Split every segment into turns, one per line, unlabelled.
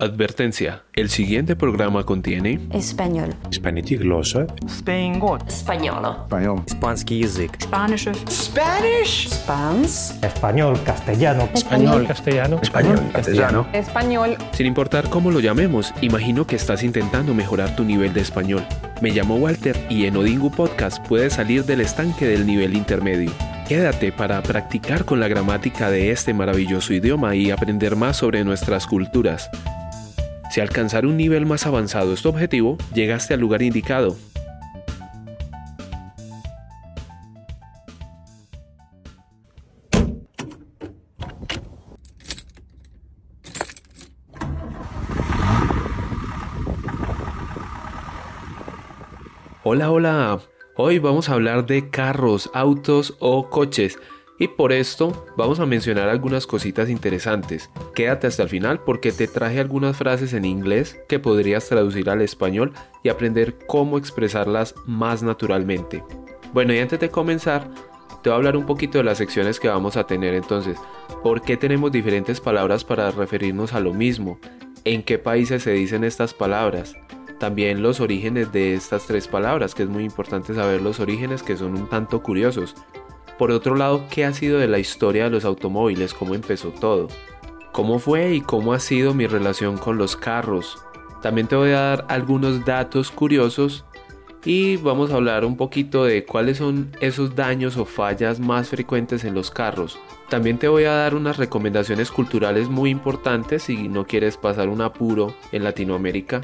Advertencia. El siguiente programa contiene
español,
Hispanitiglosa,
Spangot,
español,
español,
Spansky язык,
Spanish,
Spanish,
Spans,
español, castellano,
español,
castellano,
español, castellano,
español.
Sin importar cómo lo llamemos, imagino que estás intentando mejorar tu nivel de español. Me llamo Walter y en Odingu Podcast puedes salir del estanque del nivel intermedio. Quédate para practicar con la gramática de este maravilloso idioma y aprender más sobre nuestras culturas. Si alcanzar un nivel más avanzado es tu objetivo, llegaste al lugar indicado. Hola, hola. Hoy vamos a hablar de carros, autos o coches. Y por esto vamos a mencionar algunas cositas interesantes. Quédate hasta el final porque te traje algunas frases en inglés que podrías traducir al español y aprender cómo expresarlas más naturalmente. Bueno, y antes de comenzar, te voy a hablar un poquito de las secciones que vamos a tener entonces. ¿Por qué tenemos diferentes palabras para referirnos a lo mismo? ¿En qué países se dicen estas palabras? También los orígenes de estas tres palabras, que es muy importante saber los orígenes que son un tanto curiosos. Por otro lado, ¿qué ha sido de la historia de los automóviles? ¿Cómo empezó todo? ¿Cómo fue y cómo ha sido mi relación con los carros? También te voy a dar algunos datos curiosos y vamos a hablar un poquito de cuáles son esos daños o fallas más frecuentes en los carros. También te voy a dar unas recomendaciones culturales muy importantes si no quieres pasar un apuro en Latinoamérica.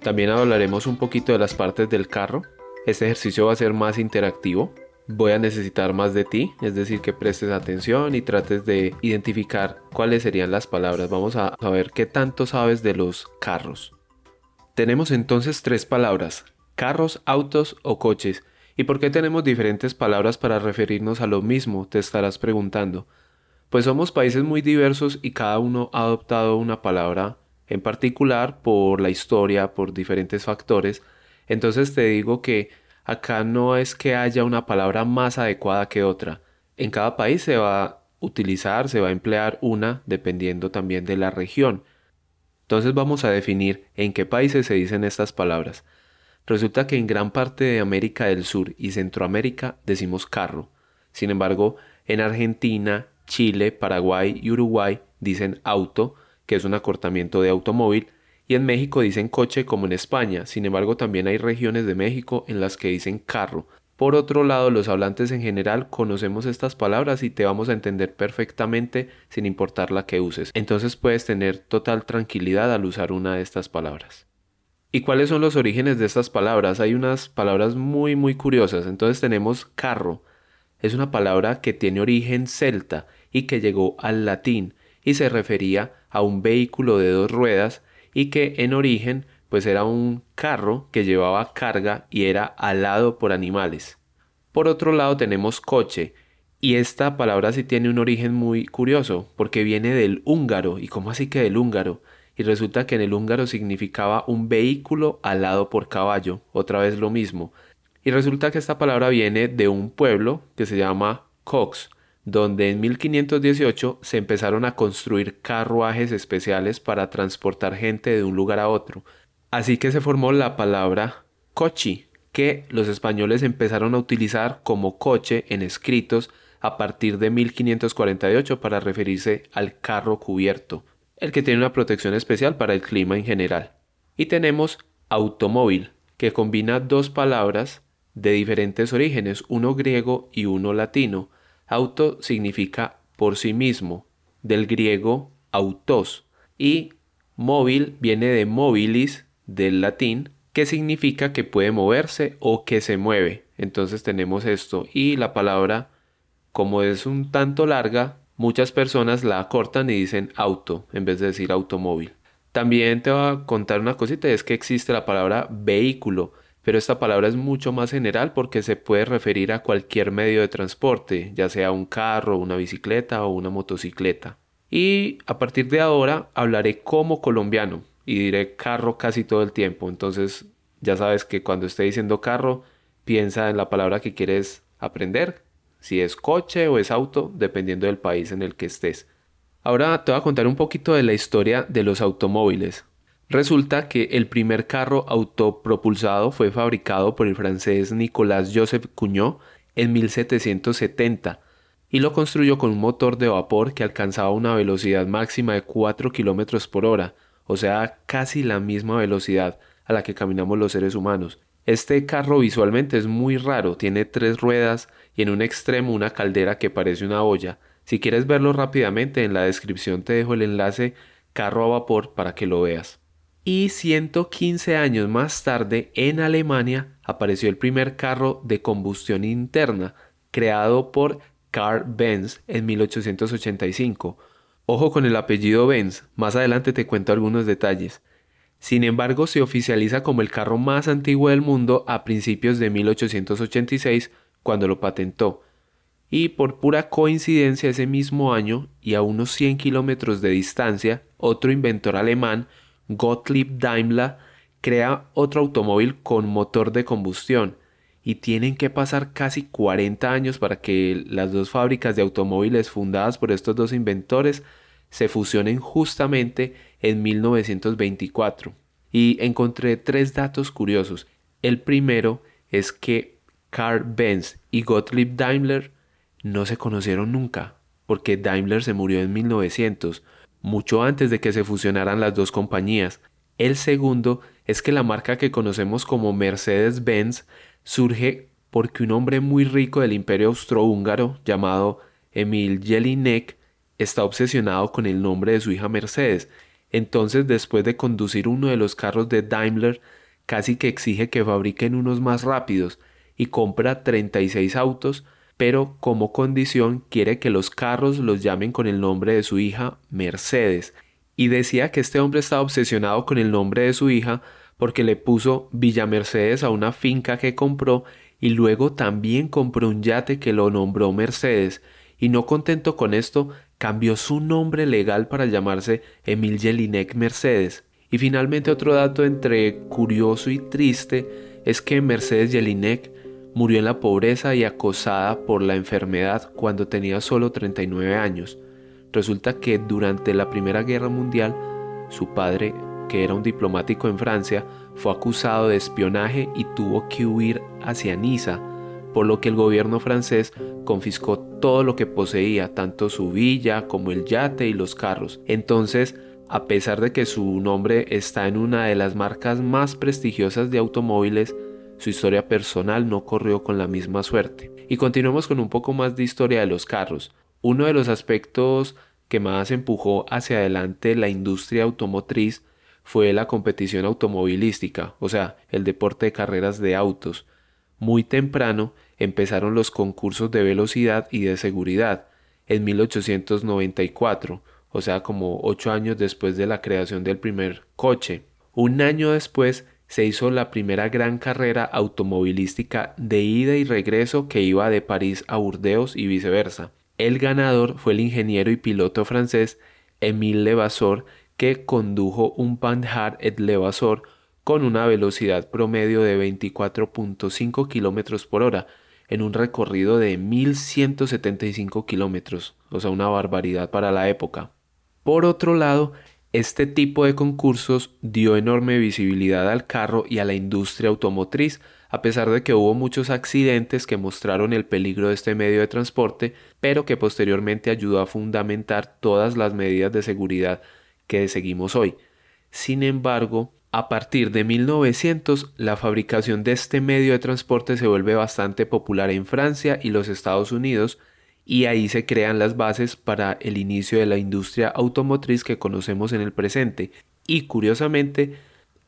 También hablaremos un poquito de las partes del carro. Este ejercicio va a ser más interactivo voy a necesitar más de ti, es decir, que prestes atención y trates de identificar cuáles serían las palabras. Vamos a ver qué tanto sabes de los carros. Tenemos entonces tres palabras, carros, autos o coches. ¿Y por qué tenemos diferentes palabras para referirnos a lo mismo? Te estarás preguntando. Pues somos países muy diversos y cada uno ha adoptado una palabra en particular por la historia, por diferentes factores. Entonces te digo que Acá no es que haya una palabra más adecuada que otra. En cada país se va a utilizar, se va a emplear una dependiendo también de la región. Entonces vamos a definir en qué países se dicen estas palabras. Resulta que en gran parte de América del Sur y Centroamérica decimos carro. Sin embargo, en Argentina, Chile, Paraguay y Uruguay dicen auto, que es un acortamiento de automóvil, y en México dicen coche como en España, sin embargo también hay regiones de México en las que dicen carro. Por otro lado, los hablantes en general conocemos estas palabras y te vamos a entender perfectamente sin importar la que uses. Entonces puedes tener total tranquilidad al usar una de estas palabras. ¿Y cuáles son los orígenes de estas palabras? Hay unas palabras muy muy curiosas. Entonces tenemos carro. Es una palabra que tiene origen celta y que llegó al latín y se refería a un vehículo de dos ruedas y que en origen pues era un carro que llevaba carga y era alado por animales. Por otro lado tenemos coche y esta palabra sí tiene un origen muy curioso porque viene del húngaro y cómo así que del húngaro y resulta que en el húngaro significaba un vehículo alado por caballo, otra vez lo mismo. Y resulta que esta palabra viene de un pueblo que se llama Cox, donde en 1518 se empezaron a construir carruajes especiales para transportar gente de un lugar a otro. Así que se formó la palabra cochi, que los españoles empezaron a utilizar como coche en escritos a partir de 1548 para referirse al carro cubierto, el que tiene una protección especial para el clima en general. Y tenemos automóvil, que combina dos palabras de diferentes orígenes, uno griego y uno latino, Auto significa por sí mismo, del griego autos, y móvil viene de mobilis, del latín, que significa que puede moverse o que se mueve. Entonces tenemos esto y la palabra, como es un tanto larga, muchas personas la acortan y dicen auto en vez de decir automóvil. También te voy a contar una cosita, es que existe la palabra vehículo, pero esta palabra es mucho más general porque se puede referir a cualquier medio de transporte, ya sea un carro, una bicicleta o una motocicleta. Y a partir de ahora hablaré como colombiano y diré carro casi todo el tiempo, entonces ya sabes que cuando esté diciendo carro, piensa en la palabra que quieres aprender, si es coche o es auto, dependiendo del país en el que estés. Ahora te voy a contar un poquito de la historia de los automóviles. Resulta que el primer carro autopropulsado fue fabricado por el francés Nicolas Joseph Cugnot en 1770 y lo construyó con un motor de vapor que alcanzaba una velocidad máxima de 4 km por hora, o sea, casi la misma velocidad a la que caminamos los seres humanos. Este carro visualmente es muy raro, tiene tres ruedas y en un extremo una caldera que parece una olla. Si quieres verlo rápidamente, en la descripción te dejo el enlace carro a vapor para que lo veas. Y 115 años más tarde, en Alemania, apareció el primer carro de combustión interna, creado por Carl Benz en 1885. Ojo con el apellido Benz, más adelante te cuento algunos detalles. Sin embargo, se oficializa como el carro más antiguo del mundo a principios de 1886, cuando lo patentó. Y por pura coincidencia ese mismo año, y a unos 100 kilómetros de distancia, otro inventor alemán, Gottlieb Daimler, crea otro automóvil con motor de combustión, y tienen que pasar casi 40 años para que las dos fábricas de automóviles fundadas por estos dos inventores se fusionen justamente en 1924. Y encontré tres datos curiosos. El primero es que Carl Benz y Gottlieb Daimler no se conocieron nunca, porque Daimler se murió en 1900, mucho antes de que se fusionaran las dos compañías. El segundo es que la marca que conocemos como Mercedes-Benz surge porque un hombre muy rico del imperio austrohúngaro llamado Emil Jelinek está obsesionado con el nombre de su hija Mercedes. Entonces, después de conducir uno de los carros de Daimler, casi que exige que fabriquen unos más rápidos y compra 36 autos, pero como condición quiere que los carros los llamen con el nombre de su hija Mercedes. Y decía que este hombre estaba obsesionado con el nombre de su hija porque le puso Villa Mercedes a una finca que compró y luego también compró un yate que lo nombró Mercedes y no contento con esto, cambió su nombre legal para llamarse Emil Jelinek Mercedes. Y finalmente otro dato entre curioso y triste es que Mercedes Jelinek murió en la pobreza y acosada por la enfermedad cuando tenía solo 39 años. Resulta que durante la Primera Guerra Mundial, su padre, que era un diplomático en Francia, fue acusado de espionaje y tuvo que huir hacia Niza, por lo que el gobierno francés confiscó todo lo que poseía, tanto su villa como el yate y los carros. Entonces, a pesar de que su nombre está en una de las marcas más prestigiosas de automóviles, su historia personal no corrió con la misma suerte. Y continuamos con un poco más de historia de los carros. Uno de los aspectos que más empujó hacia adelante la industria automotriz fue la competición automovilística, o sea, el deporte de carreras de autos. Muy temprano empezaron los concursos de velocidad y de seguridad en 1894, o sea, como ocho años después de la creación del primer coche. Un año después se hizo la primera gran carrera automovilística de ida y regreso que iba de París a Burdeos y viceversa. El ganador fue el ingeniero y piloto francés Émile Levasseur, que condujo un Panhard et Levasseur con una velocidad promedio de 24.5 km por hora, en un recorrido de 1175 kilómetros, o sea, una barbaridad para la época. Por otro lado, este tipo de concursos dio enorme visibilidad al carro y a la industria automotriz, a pesar de que hubo muchos accidentes que mostraron el peligro de este medio de transporte, pero que posteriormente ayudó a fundamentar todas las medidas de seguridad que seguimos hoy. Sin embargo, a partir de 1900, la fabricación de este medio de transporte se vuelve bastante popular en Francia y los Estados Unidos, y ahí se crean las bases para el inicio de la industria automotriz que conocemos en el presente. Y curiosamente,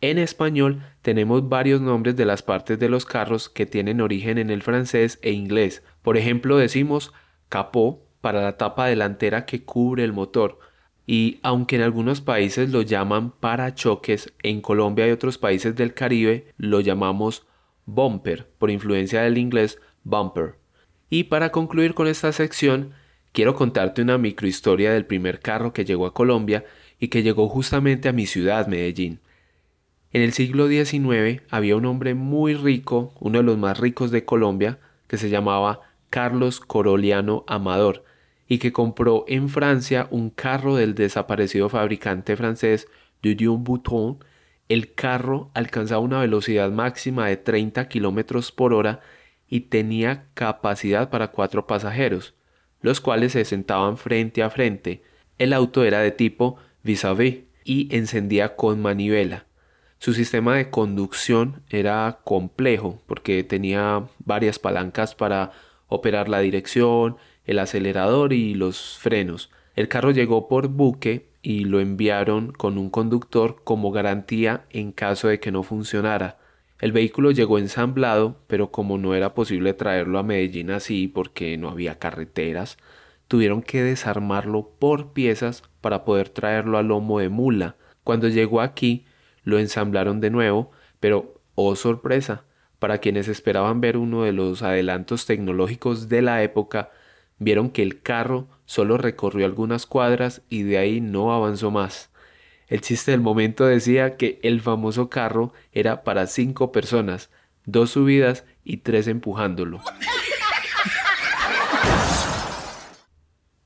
en español tenemos varios nombres de las partes de los carros que tienen origen en el francés e inglés. Por ejemplo, decimos capó para la tapa delantera que cubre el motor, y aunque en algunos países lo llaman parachoques, en Colombia y otros países del Caribe lo llamamos bumper, por influencia del inglés bumper. Y para concluir con esta sección, quiero contarte una microhistoria del primer carro que llegó a Colombia y que llegó justamente a mi ciudad, Medellín. En el siglo XIX había un hombre muy rico, uno de los más ricos de Colombia, que se llamaba Carlos Coroliano Amador, y que compró en Francia un carro del desaparecido fabricante francés Didion Bouton El carro alcanzaba una velocidad máxima de 30 kilómetros por hora y tenía capacidad para cuatro pasajeros, los cuales se sentaban frente a frente. El auto era de tipo vis-à-vis y encendía con manivela. Su sistema de conducción era complejo porque tenía varias palancas para operar la dirección, el acelerador y los frenos. El carro llegó por buque y lo enviaron con un conductor como garantía en caso de que no funcionara. El vehículo llegó ensamblado, pero como no era posible traerlo a Medellín así porque no había carreteras, tuvieron que desarmarlo por piezas para poder traerlo a lomo de mula. Cuando llegó aquí, lo ensamblaron de nuevo, pero, oh sorpresa, para quienes esperaban ver uno de los adelantos tecnológicos de la época, vieron que el carro solo recorrió algunas cuadras y de ahí no avanzó más. El chiste del momento decía que el famoso carro era para cinco personas, dos subidas y tres empujándolo.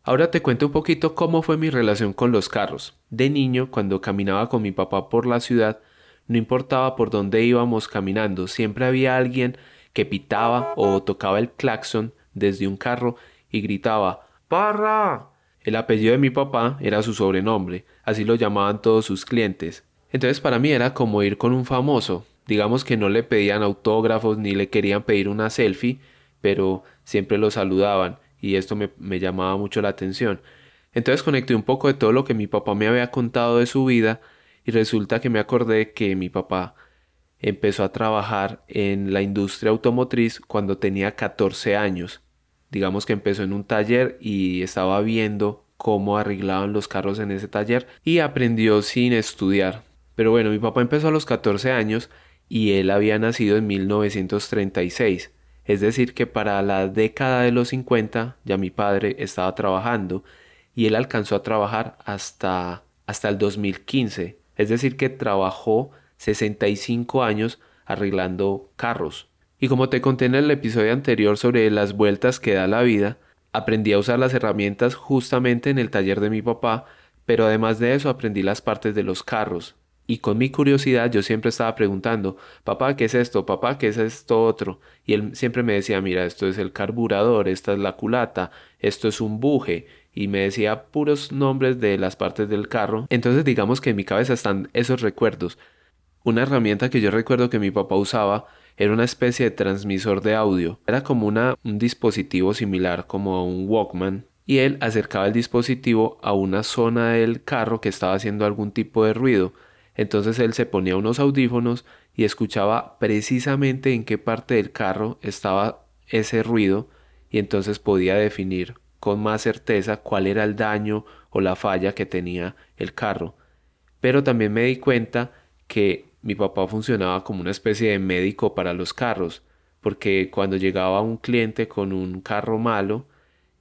Ahora te cuento un poquito cómo fue mi relación con los carros. De niño, cuando caminaba con mi papá por la ciudad, no importaba por dónde íbamos caminando, siempre había alguien que pitaba o tocaba el claxon desde un carro y gritaba ¡Parra! El apellido de mi papá era su sobrenombre, así lo llamaban todos sus clientes. Entonces para mí era como ir con un famoso. Digamos que no le pedían autógrafos ni le querían pedir una selfie, pero siempre lo saludaban y esto me, llamaba mucho la atención. Entonces conecté un poco de todo lo que mi papá me había contado de su vida y resulta que me acordé que mi papá empezó a trabajar en la industria automotriz cuando tenía 14 años digamos que empezó en un taller y estaba viendo cómo arreglaban los carros en ese taller y aprendió sin estudiar. Pero bueno, mi papá empezó a los 14 años y él había nacido en 1936. Es decir, que para la década de los 50 ya mi padre estaba trabajando y él alcanzó a trabajar hasta, hasta el 2015. Es decir, que trabajó 65 años arreglando carros. Y como te conté en el episodio anterior sobre las vueltas que da la vida, aprendí a usar las herramientas justamente en el taller de mi papá, pero además de eso aprendí las partes de los carros. Y con mi curiosidad yo siempre estaba preguntando, papá, ¿qué es esto? Papá, ¿qué es esto otro? Y él siempre me decía, mira, esto es el carburador, esta es la culata, esto es un buje, y me decía puros nombres de las partes del carro. Entonces digamos que en mi cabeza están esos recuerdos. Una herramienta que yo recuerdo que mi papá usaba era una especie de transmisor de audio. Era como una, un dispositivo similar como a un Walkman y él acercaba el dispositivo a una zona del carro que estaba haciendo algún tipo de ruido. Entonces él se ponía unos audífonos y escuchaba precisamente en qué parte del carro estaba ese ruido y entonces podía definir con más certeza cuál era el daño o la falla que tenía el carro. Pero también me di cuenta que mi papá funcionaba como una especie de médico para los carros, porque cuando llegaba un cliente con un carro malo,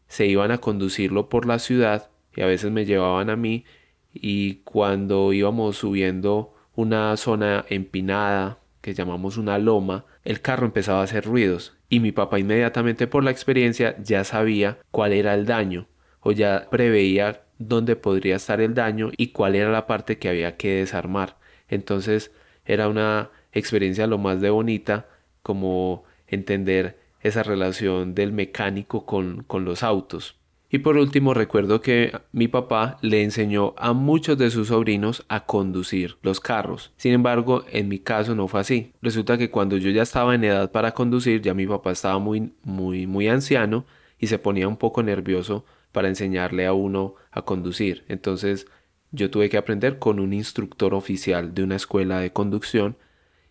se iban a conducirlo por la ciudad y a veces me llevaban a mí y cuando íbamos subiendo una zona empinada que llamamos una loma, el carro empezaba a hacer ruidos y mi papá inmediatamente por la experiencia ya sabía cuál era el daño o ya preveía dónde podría estar el daño y cuál era la parte que había que desarmar. Entonces era una experiencia lo más de bonita como entender esa relación del mecánico con, con los autos. Y por último recuerdo que mi papá le enseñó a muchos de sus sobrinos a conducir los carros. Sin embargo, en mi caso no fue así. Resulta que cuando yo ya estaba en edad para conducir, ya mi papá estaba muy muy muy anciano y se ponía un poco nervioso para enseñarle a uno a conducir. Entonces yo tuve que aprender con un instructor oficial de una escuela de conducción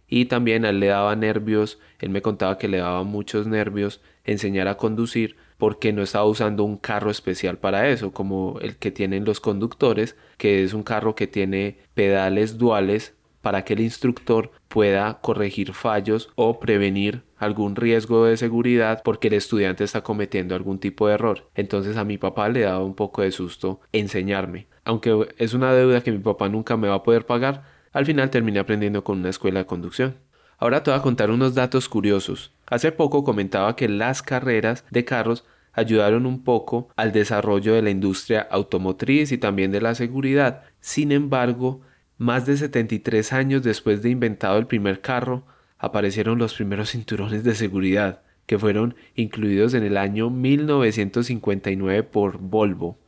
y también a él le daba nervios, él me contaba que le daba muchos nervios enseñar a conducir porque no estaba usando un carro especial para eso, como el que tienen los conductores, que es un carro que tiene pedales duales para que el instructor pueda corregir fallos o prevenir algún riesgo de seguridad porque el estudiante está cometiendo algún tipo de error. Entonces a mi papá le daba un poco de susto enseñarme. Aunque es una deuda que mi papá nunca me va a poder pagar, al final terminé aprendiendo con una escuela de conducción. Ahora te voy a contar unos datos curiosos. Hace poco comentaba que las carreras de carros ayudaron un poco al desarrollo de la industria automotriz y también de la seguridad. Sin embargo, Más de 73 años después de inventado el primer carro, aparecieron los primeros cinturones de seguridad, que fueron incluidos en el año 1959 por Volvo.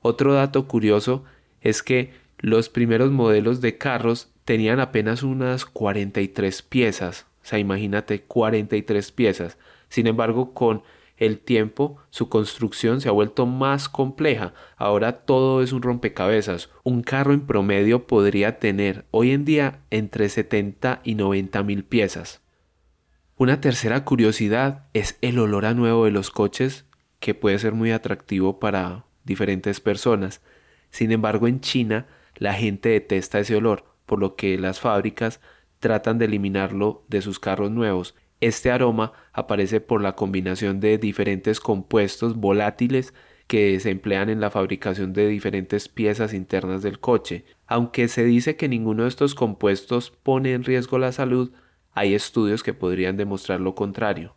Otro dato curioso es que los primeros modelos de carros tenían apenas unas 43 piezas, o sea, imagínate 43 piezas. Sin embargo, con el tiempo su construcción se ha vuelto más compleja. Ahora todo es un rompecabezas. Un carro en promedio podría tener hoy en día entre 70 y 90 mil piezas. Una tercera curiosidad es el olor a nuevo de los coches que puede ser muy atractivo para diferentes personas. Sin embargo, en China la gente detesta ese olor, por lo que las fábricas tratan de eliminarlo de sus carros nuevos este aroma aparece por la combinación de diferentes compuestos volátiles que se emplean en la fabricación de diferentes piezas internas del coche. Aunque se dice que ninguno de estos compuestos pone en riesgo la salud, hay estudios que podrían demostrar lo contrario.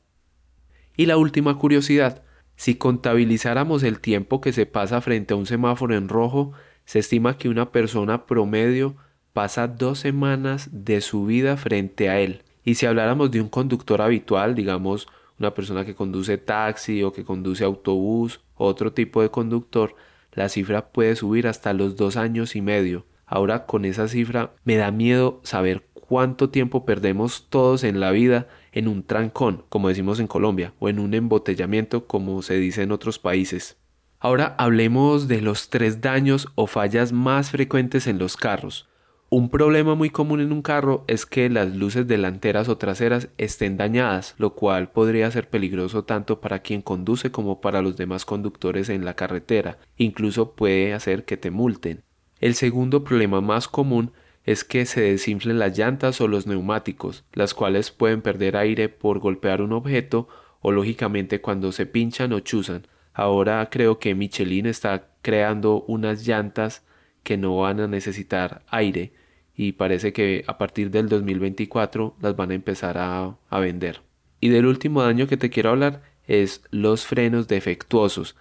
Y la última curiosidad, si contabilizáramos el tiempo que se pasa frente a un semáforo en rojo, se estima que una persona promedio pasa dos semanas de su vida frente a él. Y si habláramos de un conductor habitual, digamos una persona que conduce taxi o que conduce autobús otro tipo de conductor, la cifra puede subir hasta los dos años y medio. Ahora con esa cifra me da miedo saber cuánto tiempo perdemos todos en la vida en un trancón, como decimos en Colombia, o en un embotellamiento, como se dice en otros países. Ahora hablemos de los tres daños o fallas más frecuentes en los carros. Un problema muy común en un carro es que las luces delanteras o traseras estén dañadas, lo cual podría ser peligroso tanto para quien conduce como para los demás conductores en la carretera, incluso puede hacer que te multen. El segundo problema más común es que se desinflen las llantas o los neumáticos, las cuales pueden perder aire por golpear un objeto o lógicamente cuando se pinchan o chuzan. Ahora creo que Michelin está creando unas llantas que no van a necesitar aire y parece que a partir del 2024 las van a empezar a, vender. Y del último daño que te quiero hablar es los frenos defectuosos.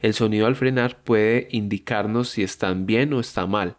El sonido al frenar puede indicarnos si están bien o está mal.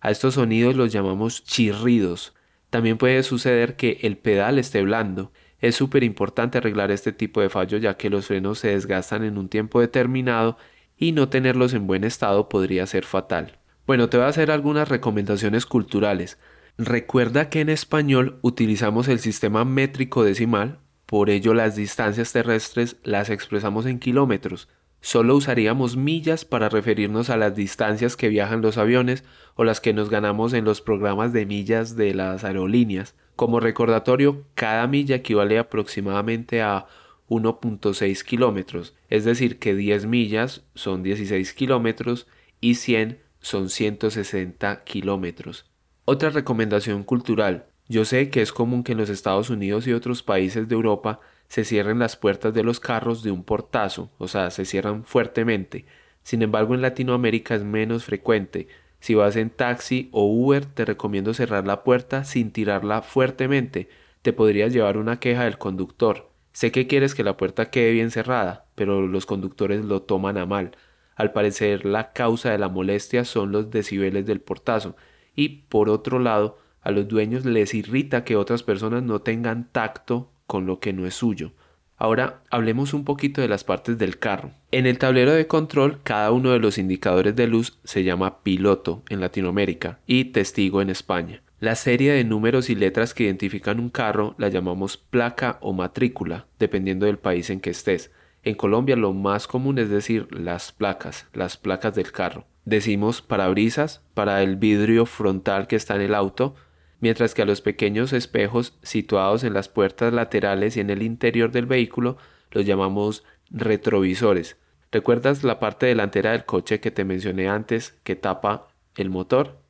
A estos sonidos los llamamos chirridos. También puede suceder que el pedal esté blando. Es súper importante arreglar este tipo de fallo ya que los frenos se desgastan en un tiempo determinado y no tenerlos en buen estado podría ser fatal. Bueno, te voy a hacer algunas recomendaciones culturales. Recuerda que en español utilizamos el sistema métrico decimal, por ello las distancias terrestres las expresamos en kilómetros. Solo usaríamos millas para referirnos a las distancias que viajan los aviones o las que nos ganamos en los programas de millas de las aerolíneas. Como recordatorio, cada milla equivale aproximadamente a 1.6 kilómetros, es decir, que 10 millas son 16 kilómetros y 100 son 160 kilómetros. Otra recomendación cultural. Yo sé que es común que en los Estados Unidos y otros países de Europa se cierren las puertas de los carros de un portazo, o sea, se cierran fuertemente. Sin embargo, en Latinoamérica es menos frecuente. Si vas en taxi o Uber, te recomiendo cerrar la puerta sin tirarla fuertemente. Te podrías llevar una queja del conductor. Sé que quieres que la puerta quede bien cerrada, pero los conductores lo toman a mal. Al parecer la causa de la molestia son los decibeles del portazo y por otro lado a los dueños les irrita que otras personas no tengan tacto con lo que no es suyo. Ahora hablemos un poquito de las partes del carro. En el tablero de control cada uno de los indicadores de luz se llama piloto en Latinoamérica y testigo en España. La serie de números y letras que identifican un carro la llamamos placa o matrícula, dependiendo del país en que estés. En Colombia lo más común es decir las placas, las placas del carro. Decimos parabrisas para el vidrio frontal que está en el auto, mientras que a los pequeños espejos situados en las puertas laterales y en el interior del vehículo los llamamos retrovisores. ¿Recuerdas la parte delantera del coche que te mencioné antes que tapa el motor?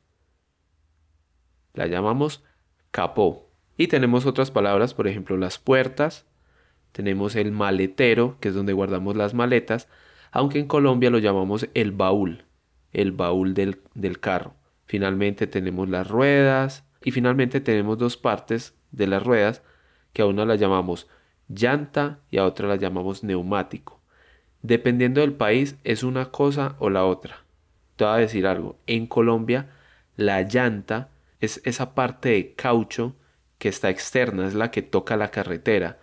La llamamos capó. Y tenemos otras palabras, por ejemplo, las puertas, tenemos el maletero, que es donde guardamos las maletas, aunque en Colombia lo llamamos el baúl, el baúl del, del carro. Finalmente tenemos las ruedas y finalmente tenemos dos partes de las ruedas que a una la llamamos llanta y a otra la llamamos neumático. Dependiendo del país es una cosa o la otra. Te voy a decir algo. En Colombia la llanta es esa parte de caucho que está externa, es la que toca la carretera.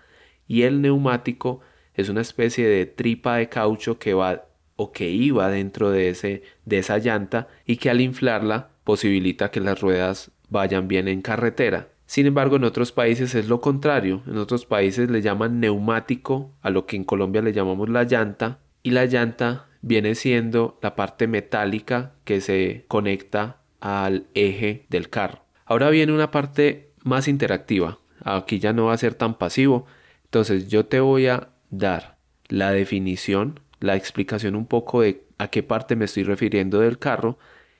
Y el neumático es una especie de tripa de caucho que va o que iba dentro de, ese, de esa llanta y que al inflarla posibilita que las ruedas vayan bien en carretera. Sin embargo, en otros países es lo contrario. En otros países le llaman neumático a lo que en Colombia le llamamos la llanta y la llanta viene siendo la parte metálica que se conecta al eje del carro. Ahora viene una parte más interactiva. Aquí ya no va a ser tan pasivo. Entonces yo te voy a dar la definición, la explicación un poco de a qué parte me estoy refiriendo del carro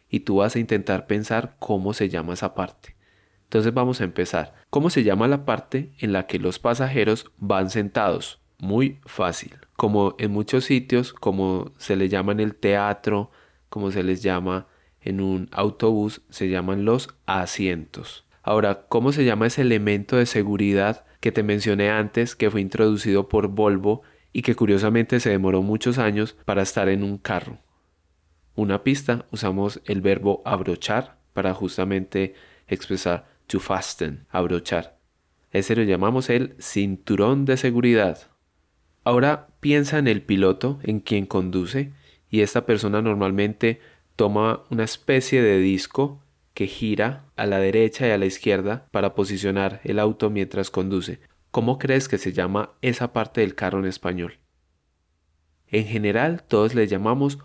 y tú vas a intentar pensar cómo se llama esa parte. Entonces vamos a empezar. ¿Cómo se llama la parte en la que los pasajeros van sentados? Muy fácil. Como en muchos sitios, como se le llama en el teatro, como se les llama en un autobús se llaman los asientos. Ahora, ¿cómo se llama ese elemento de seguridad que te mencioné antes que fue introducido por Volvo y que curiosamente se demoró muchos años para estar en un carro? Una pista, usamos el verbo abrochar para justamente expresar to fasten, abrochar. Ese lo llamamos el cinturón de seguridad. Ahora piensa en el piloto, en quien conduce, y esta persona normalmente toma una especie de disco que gira a la derecha y a la izquierda para posicionar el auto mientras conduce. ¿Cómo crees que se llama esa parte del carro en español? En general todos le llamamos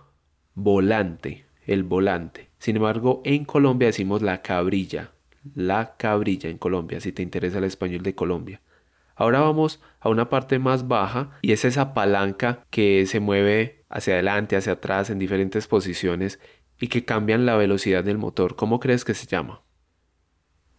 volante, el volante. Sin embargo, en Colombia decimos la cabrilla, la cabrilla en Colombia, si te interesa el español de Colombia. Ahora vamos a una parte más baja y es esa palanca que se mueve hacia adelante, hacia atrás en diferentes posiciones y que cambian la velocidad del motor. ¿Cómo crees que se llama?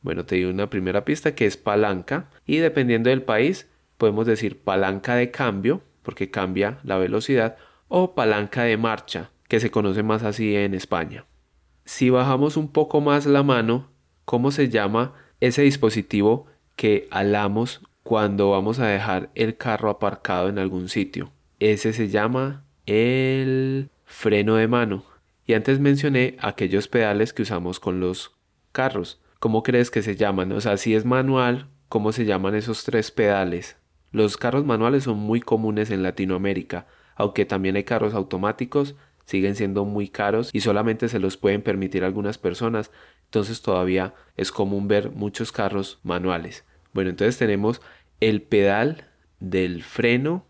Bueno, te doy una primera pista que es palanca y dependiendo del país podemos decir palanca de cambio porque cambia la velocidad o palanca de marcha que se conoce más así en España. Si bajamos un poco más la mano, ¿cómo se llama ese dispositivo que alamos cuando vamos a dejar el carro aparcado en algún sitio? Ese se llama el freno de mano. Y antes mencioné aquellos pedales que usamos con los carros. ¿Cómo crees que se llaman? O sea, si es manual, ¿cómo se llaman esos tres pedales? Los carros manuales son muy comunes en Latinoamérica, aunque también hay carros automáticos, siguen siendo muy caros y solamente se los pueden permitir algunas personas, entonces todavía es común ver muchos carros manuales. Bueno, entonces tenemos el pedal del freno,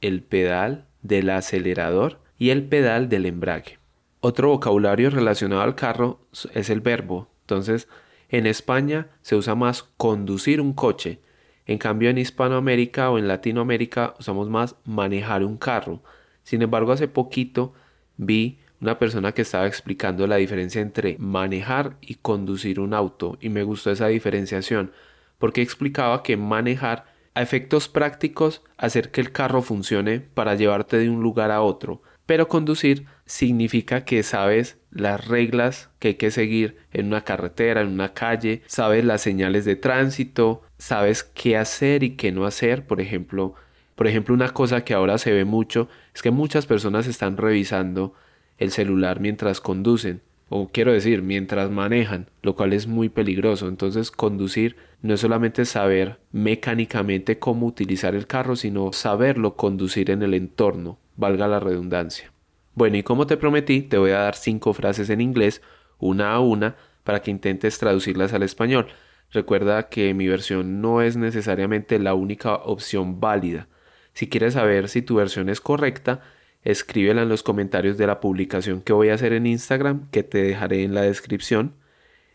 el pedal del acelerador y el pedal del embrague. Otro vocabulario relacionado al carro es el verbo. Entonces, en España se usa más conducir un coche. En cambio, en Hispanoamérica o en Latinoamérica usamos más manejar un carro. Sin embargo, hace poquito vi una persona que estaba explicando la diferencia entre manejar y conducir un auto y me gustó esa diferenciación porque explicaba que manejar a efectos prácticos hacer que el carro funcione para llevarte de un lugar a otro pero conducir significa que sabes las reglas que hay que seguir en una carretera, en una calle, sabes las señales de tránsito, sabes qué hacer y qué no hacer, por ejemplo, por ejemplo, una cosa que ahora se ve mucho es que muchas personas están revisando el celular mientras conducen, o quiero decir, mientras manejan, lo cual es muy peligroso. Entonces, conducir no es solamente saber mecánicamente cómo utilizar el carro, sino saberlo conducir en el entorno, valga la redundancia. Bueno, y como te prometí, te voy a dar cinco frases en inglés, una a una, para que intentes traducirlas al español. Recuerda que mi versión no es necesariamente la única opción válida. Si quieres saber si tu versión es correcta, escríbela en los comentarios de la publicación que voy a hacer en Instagram, que te dejaré en la descripción.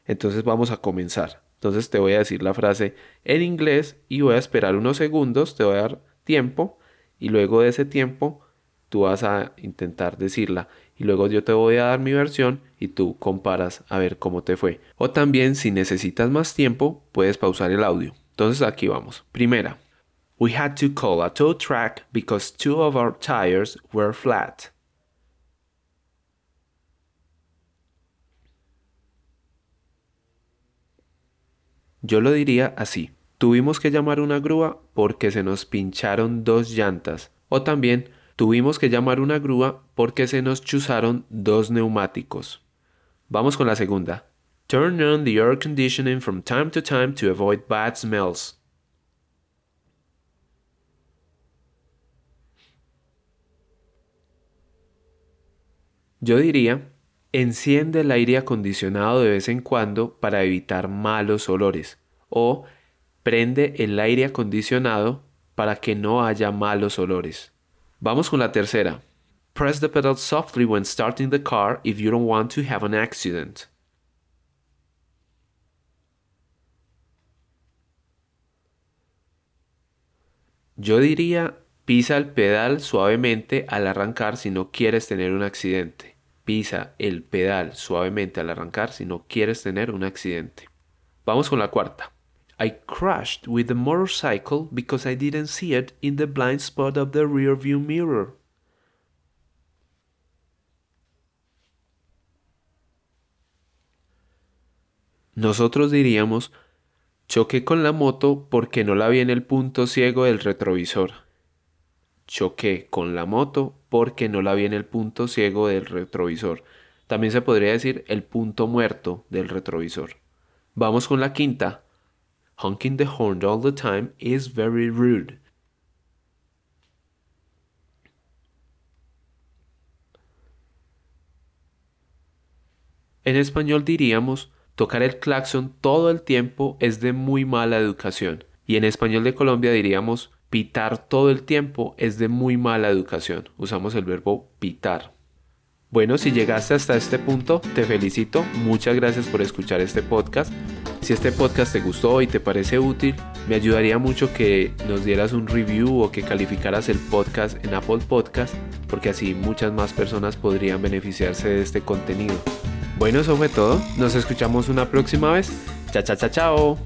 Entonces vamos a comenzar. Entonces te voy a decir la frase en inglés y voy a esperar unos segundos, te voy a dar tiempo y luego de ese tiempo tú vas a intentar decirla y luego yo te voy a dar mi versión y tú comparas a ver cómo te fue. O también si necesitas más tiempo puedes pausar el audio. Entonces aquí vamos. Primera. We had to call a tow track because two of our tires were flat. Yo lo diría así. Tuvimos que llamar una grúa porque se nos pincharon dos llantas. O también Tuvimos que llamar una grúa porque se nos chuzaron dos neumáticos. Vamos con la segunda. Turn on the air conditioning from time to time to avoid bad smells. Yo diría, enciende el aire acondicionado de vez en cuando para evitar malos olores. O prende el aire acondicionado para que no haya malos olores. Vamos con la tercera. Press the pedal softly when starting the car if you don't want to have an accident. Yo diría, pisa el pedal suavemente al arrancar si no quieres tener un accidente. Pisa el pedal suavemente al arrancar si no quieres tener un accidente. Vamos con la cuarta. I crashed with the motorcycle because I didn't see it in the blind spot of the rear view mirror. Nosotros diríamos, choqué con la moto porque no la vi en el punto ciego del retrovisor. Choqué con la moto porque no la vi en el punto ciego del retrovisor. También se podría decir el punto muerto del retrovisor. Vamos con la quinta. Honking the horn all the time is very rude. En español diríamos, tocar el claxon todo el tiempo es de muy mala educación. Y en español de Colombia diríamos, pitar todo el tiempo es de muy mala educación. Usamos el verbo pitar. Bueno, si llegaste hasta este punto, te felicito. Muchas gracias por escuchar este podcast. Si este podcast te gustó y te parece útil, me ayudaría mucho que nos dieras un review o que calificaras el podcast en Apple Podcast, porque así muchas más personas podrían beneficiarse de este contenido. Bueno, eso fue todo. Nos escuchamos una próxima vez. Chao, chao, chao, chao.